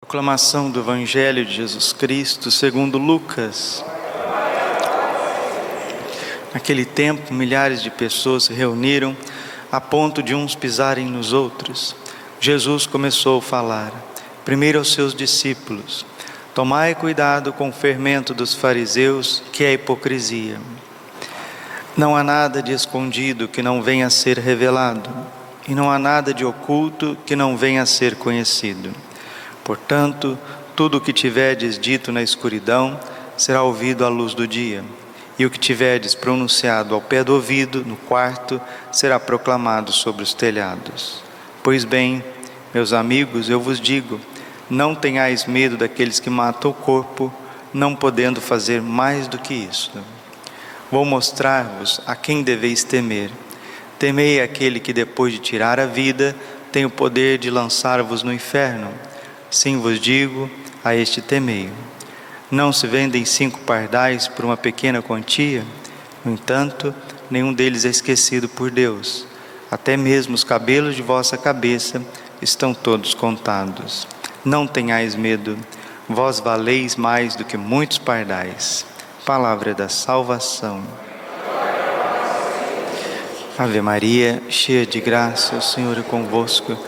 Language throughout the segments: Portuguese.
Proclamação do Evangelho de Jesus Cristo segundo Lucas. Naquele tempo, milhares de pessoas se reuniram a ponto de uns pisarem nos outros. Jesus começou a falar, primeiro aos seus discípulos: Tomai cuidado com o fermento dos fariseus, que é a hipocrisia. Não há nada de escondido que não venha a ser revelado, e não há nada de oculto que não venha a ser conhecido. Portanto, tudo o que tiverdes dito na escuridão será ouvido à luz do dia, e o que tiverdes pronunciado ao pé do ouvido, no quarto, será proclamado sobre os telhados. Pois bem, meus amigos, eu vos digo: não tenhais medo daqueles que matam o corpo, não podendo fazer mais do que isso. Vou mostrar-vos a quem deveis temer. Temei aquele que, depois de tirar a vida, tem o poder de lançar-vos no inferno. Sim vos digo, a este temei. Não se vendem cinco pardais por uma pequena quantia? No entanto, nenhum deles é esquecido por Deus. Até mesmo os cabelos de vossa cabeça estão todos contados. Não tenhais medo, vós valeis mais do que muitos pardais. Palavra da salvação. Ave Maria, cheia de graça, o Senhor é convosco.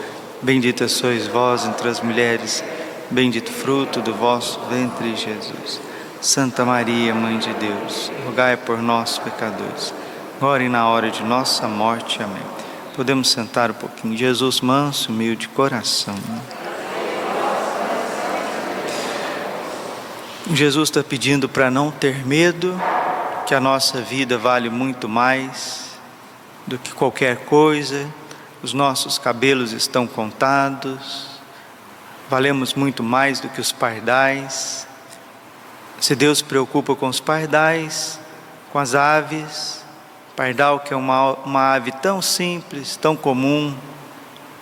Bendita sois vós entre as mulheres, bendito fruto do vosso ventre, Jesus. Santa Maria, Mãe de Deus, rogai por nós, pecadores, agora e na hora de nossa morte. Amém. Podemos sentar um pouquinho. Jesus, manso, humilde coração. Jesus está pedindo para não ter medo, que a nossa vida vale muito mais do que qualquer coisa, os nossos cabelos estão contados, valemos muito mais do que os pardais. Se Deus preocupa com os pardais, com as aves, pardal que é uma, uma ave tão simples, tão comum,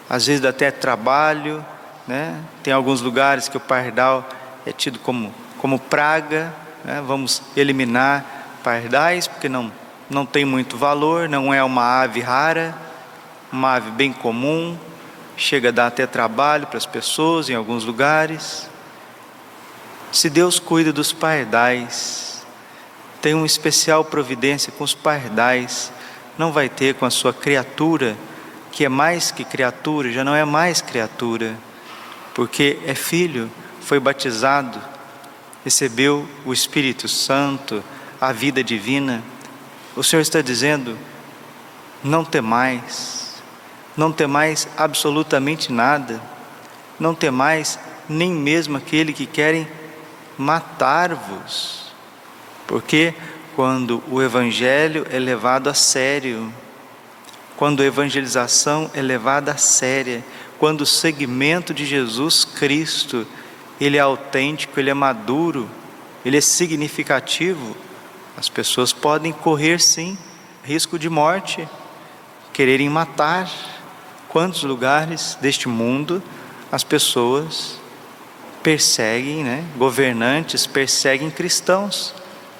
às vezes até trabalho, né? Tem alguns lugares que o pardal é tido como, como praga, né? vamos eliminar pardais, porque não, não tem muito valor, não é uma ave rara, uma ave bem comum, chega a dar até trabalho para as pessoas em alguns lugares. Se Deus cuida dos pardais, tem uma especial providência com os pardais, não vai ter com a sua criatura, que é mais que criatura, já não é mais criatura, porque é filho, foi batizado, recebeu o Espírito Santo, a vida divina. O Senhor está dizendo: não temais, não temais absolutamente nada, não temais nem mesmo aquele que querem matar-vos, porque quando o Evangelho é levado a sério, quando a evangelização é levada a séria, quando o segmento de Jesus Cristo ele é autêntico, ele é maduro, ele é significativo, as pessoas podem correr sim risco de morte, quererem matar. Quantos lugares deste mundo as pessoas perseguem, né? governantes perseguem cristãos,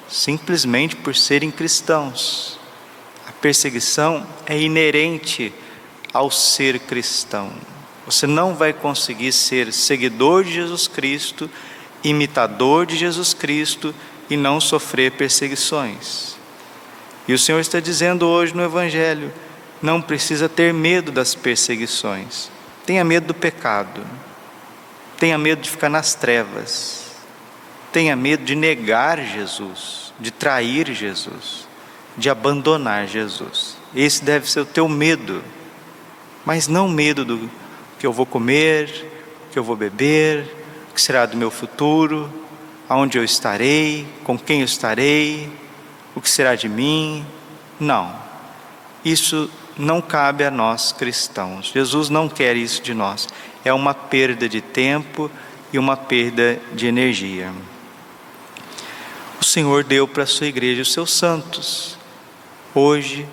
simplesmente por serem cristãos. A perseguição é inerente ao ser cristão. Você não vai conseguir ser seguidor de Jesus Cristo, imitador de Jesus Cristo e não sofrer perseguições. E o Senhor está dizendo hoje no Evangelho: não precisa ter medo das perseguições, tenha medo do pecado, tenha medo de ficar nas trevas, tenha medo de negar Jesus, de trair Jesus, de abandonar Jesus. Esse deve ser o teu medo, mas não medo do que eu vou comer, que eu vou beber, o que será do meu futuro, aonde eu estarei, com quem eu estarei, o que será de mim. Não, isso não cabe a nós cristãos. Jesus não quer isso de nós. É uma perda de tempo e uma perda de energia. O Senhor deu para a sua igreja os seus santos. Hoje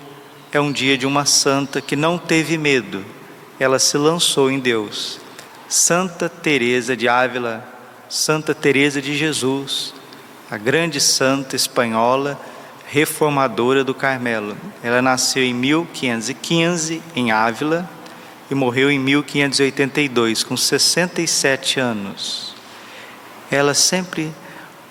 é um dia de uma santa que não teve medo ela se lançou em Deus. Santa Teresa de Ávila, Santa Teresa de Jesus, a grande santa espanhola reformadora do Carmelo. Ela nasceu em 1515 em Ávila e morreu em 1582, com 67 anos. Ela sempre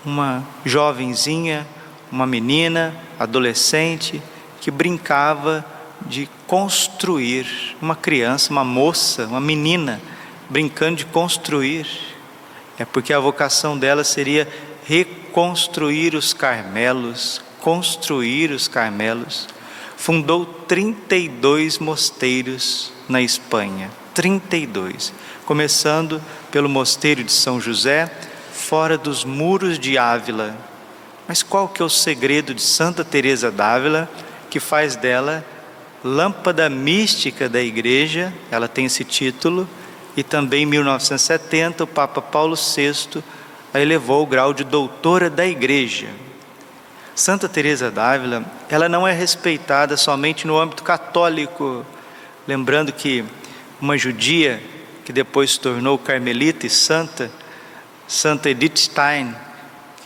uma jovenzinha, uma menina, adolescente, que brincava de construir, uma criança, uma moça, uma menina, brincando de construir. É porque a vocação dela seria reconstruir os Carmelos, construir os Carmelos. Fundou 32 mosteiros na Espanha, 32, começando pelo mosteiro de São José, fora dos muros de Ávila. Mas qual que é o segredo de Santa Teresa d'Ávila que faz dela lâmpada mística da igreja? Ela tem esse título e também em 1970 o Papa Paulo VI a elevou ao grau de doutora da igreja. Santa Teresa d'Ávila, ela não é respeitada somente no âmbito católico, lembrando que uma judia que depois se tornou carmelita e santa, Santa Edith Stein,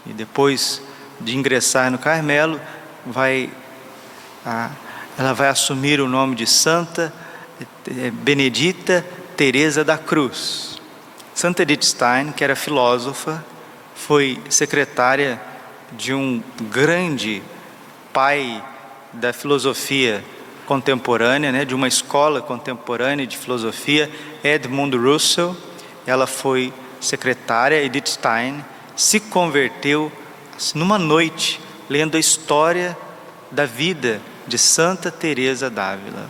que depois de ingressar no Carmelo, vai, ela vai assumir o nome de Santa eh, Benedita Teresa da Cruz. Santa Edith Stein, que era filósofa, foi secretária de um grande pai da filosofia contemporânea, né, de uma escola contemporânea de filosofia, Edmund Russell. Ela foi secretária Edith Stein, se converteu numa noite lendo a história da vida de Santa Teresa d'Ávila,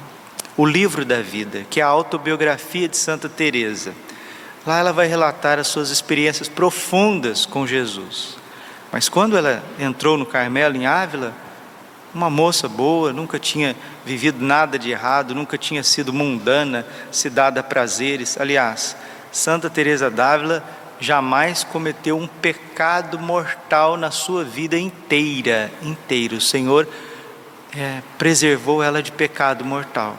o livro da vida, que é a autobiografia de Santa Teresa. Lá ela vai relatar as suas experiências profundas com Jesus. Mas quando ela entrou no Carmelo em Ávila, uma moça boa, nunca tinha vivido nada de errado, nunca tinha sido mundana, se dada a prazeres. Aliás, Santa Teresa d'Ávila jamais cometeu um pecado mortal na sua vida inteira, inteira. O Senhor é, preservou ela de pecado mortal.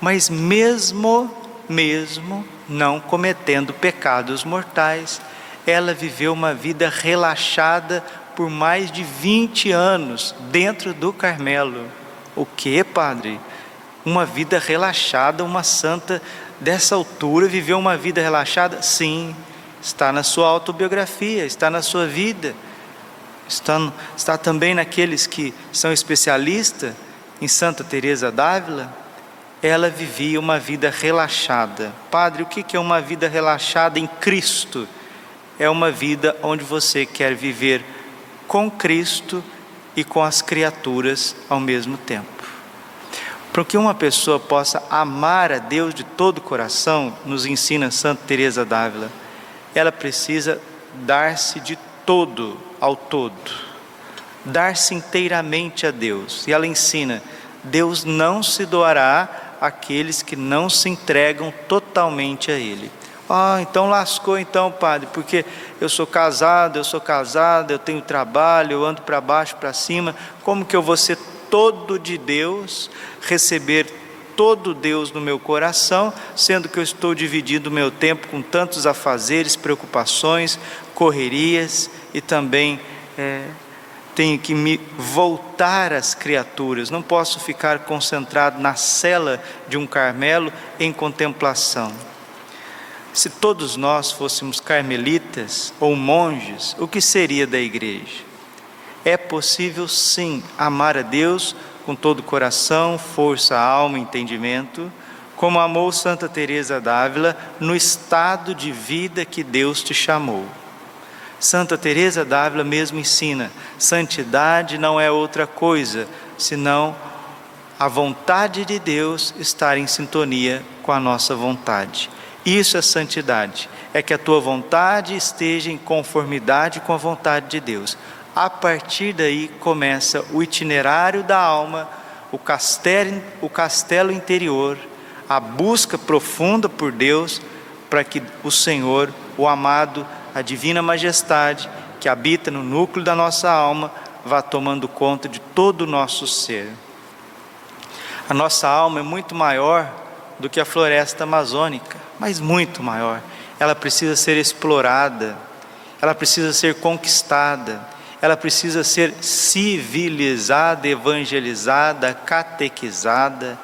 Mas mesmo, mesmo não cometendo pecados mortais, ela viveu uma vida relaxada por mais de 20 anos dentro do Carmelo. O que, padre? Uma vida relaxada, uma santa dessa altura viveu uma vida relaxada? Sim, está na sua autobiografia, está na sua vida, está, está também naqueles que são especialistas em Santa Teresa d'Ávila. Ela vivia uma vida relaxada. Padre, o que é uma vida relaxada em Cristo? É uma vida onde você quer viver com Cristo e com as criaturas ao mesmo tempo. Para que uma pessoa possa amar a Deus de todo o coração, nos ensina Santa Teresa d'Ávila, ela precisa dar-se de todo ao todo, dar-se inteiramente a Deus. E ela ensina: Deus não se doará àqueles que não se entregam totalmente a Ele. Ah, então lascou então, padre, porque eu sou casado, eu sou casado, eu tenho trabalho, eu ando para baixo, para cima, como que eu vou ser todo de Deus, receber todo Deus no meu coração, sendo que eu estou dividindo o meu tempo com tantos afazeres, preocupações, correrias e também é, tenho que me voltar às criaturas, não posso ficar concentrado na cela de um Carmelo em contemplação. Se todos nós fôssemos carmelitas ou monges, o que seria da igreja? É possível sim amar a Deus com todo o coração, força, alma, entendimento, como amou Santa Teresa d'Ávila no estado de vida que Deus te chamou. Santa Teresa d'Ávila mesmo ensina: santidade não é outra coisa senão a vontade de Deus estar em sintonia com a nossa vontade. Isso é santidade, é que a tua vontade esteja em conformidade com a vontade de Deus. A partir daí começa o itinerário da alma, o castelo, o castelo interior, a busca profunda por Deus, para que o Senhor, o amado, a divina majestade que habita no núcleo da nossa alma, vá tomando conta de todo o nosso ser. A nossa alma é muito maior do que a floresta amazônica, mas muito maior. Ela precisa ser explorada, ela precisa ser conquistada, ela precisa ser civilizada, evangelizada, catequizada,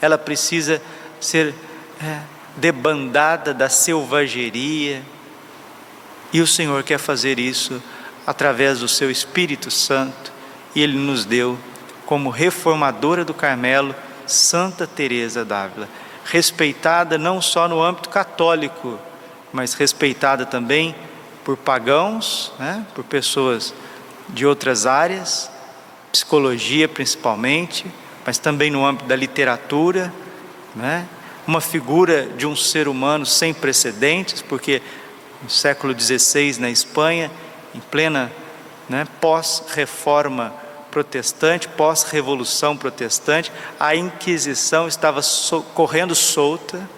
ela precisa ser é, debandada da selvageria. E o Senhor quer fazer isso através do seu Espírito Santo, e Ele nos deu como reformadora do Carmelo Santa Teresa d'Ávila, respeitada não só no âmbito católico, mas respeitada também por pagãos, né, por pessoas de outras áreas, psicologia principalmente, mas também no âmbito da literatura, né, uma figura de um ser humano sem precedentes, porque no século XVI na Espanha, em plena né, pós-reforma protestante, pós-revolução protestante, a Inquisição estava so, correndo solta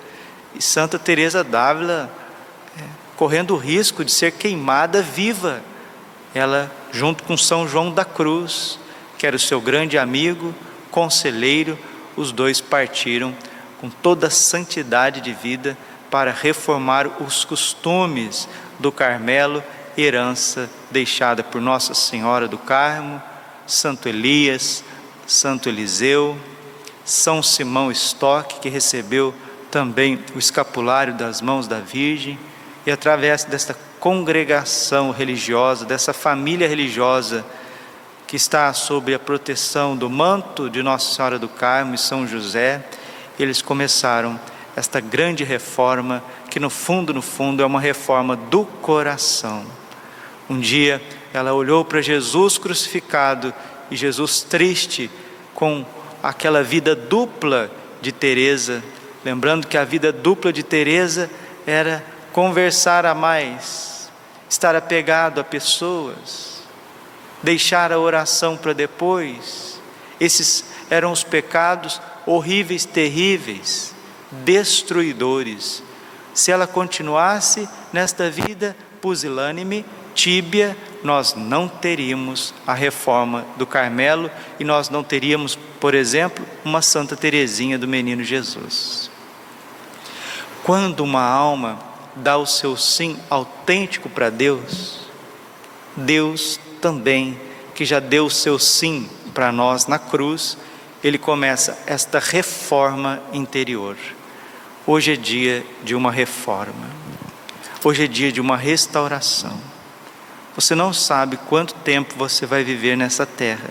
e Santa Teresa d'Ávila é, correndo o risco de ser queimada viva. Ela, junto com São João da Cruz, que era o seu grande amigo, conselheiro, os dois partiram com toda a santidade de vida para reformar os costumes do Carmelo, herança deixada por Nossa Senhora do Carmo Santo Elias, Santo Eliseu, São Simão Stock, que recebeu também o escapulário das mãos da Virgem, e através desta congregação religiosa, dessa família religiosa que está sob a proteção do manto de Nossa Senhora do Carmo e São José, eles começaram esta grande reforma, que no fundo, no fundo, é uma reforma do coração. Um dia ela olhou para Jesus crucificado e Jesus triste com aquela vida dupla de Teresa, lembrando que a vida dupla de Teresa era conversar a mais, estar apegado a pessoas, deixar a oração para depois. Esses eram os pecados horríveis, terríveis, destruidores. Se ela continuasse nesta vida pusilânime, tíbia, nós não teríamos a reforma do Carmelo e nós não teríamos, por exemplo, uma Santa Teresinha do Menino Jesus. Quando uma alma dá o seu sim autêntico para Deus, Deus também, que já deu o seu sim para nós na cruz, ele começa esta reforma interior. Hoje é dia de uma reforma. Hoje é dia de uma restauração. Você não sabe quanto tempo você vai viver nessa terra.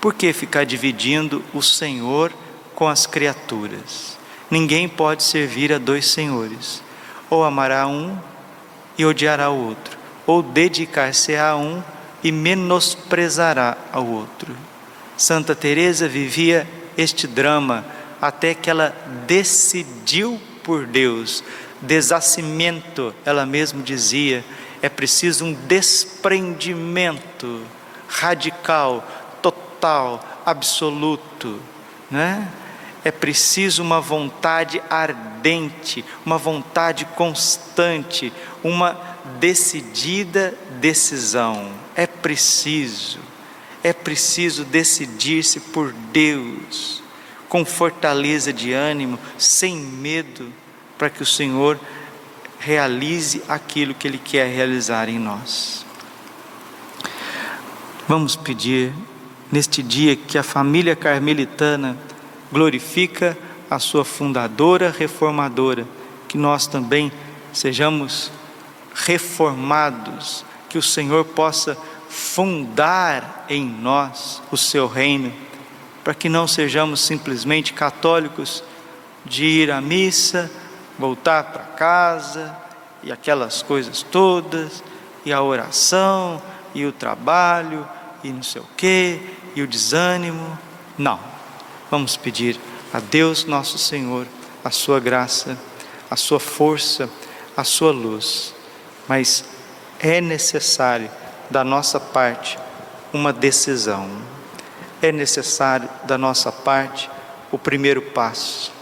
Por que ficar dividindo o Senhor com as criaturas? Ninguém pode servir a dois senhores. Ou amará um e odiará o outro, ou dedicar-se a um e menosprezará ao outro. Santa Teresa vivia este drama até que ela decidiu por Deus, desassimento, ela mesma dizia, é preciso um desprendimento radical, total, absoluto, né? É preciso uma vontade ardente, uma vontade constante, uma decidida decisão. É preciso, é preciso decidir-se por Deus, com fortaleza de ânimo, sem medo, para que o Senhor realize aquilo que Ele quer realizar em nós. Vamos pedir neste dia que a família carmelitana glorifica a sua fundadora reformadora, que nós também sejamos reformados, que o Senhor possa fundar em nós o seu reino, para que não sejamos simplesmente católicos de ir à missa, voltar para casa e aquelas coisas todas, e a oração, e o trabalho, e não sei o que, e o desânimo. Não. Vamos pedir a Deus nosso Senhor a sua graça, a sua força, a sua luz. Mas é necessário da nossa parte uma decisão. É necessário da nossa parte o primeiro passo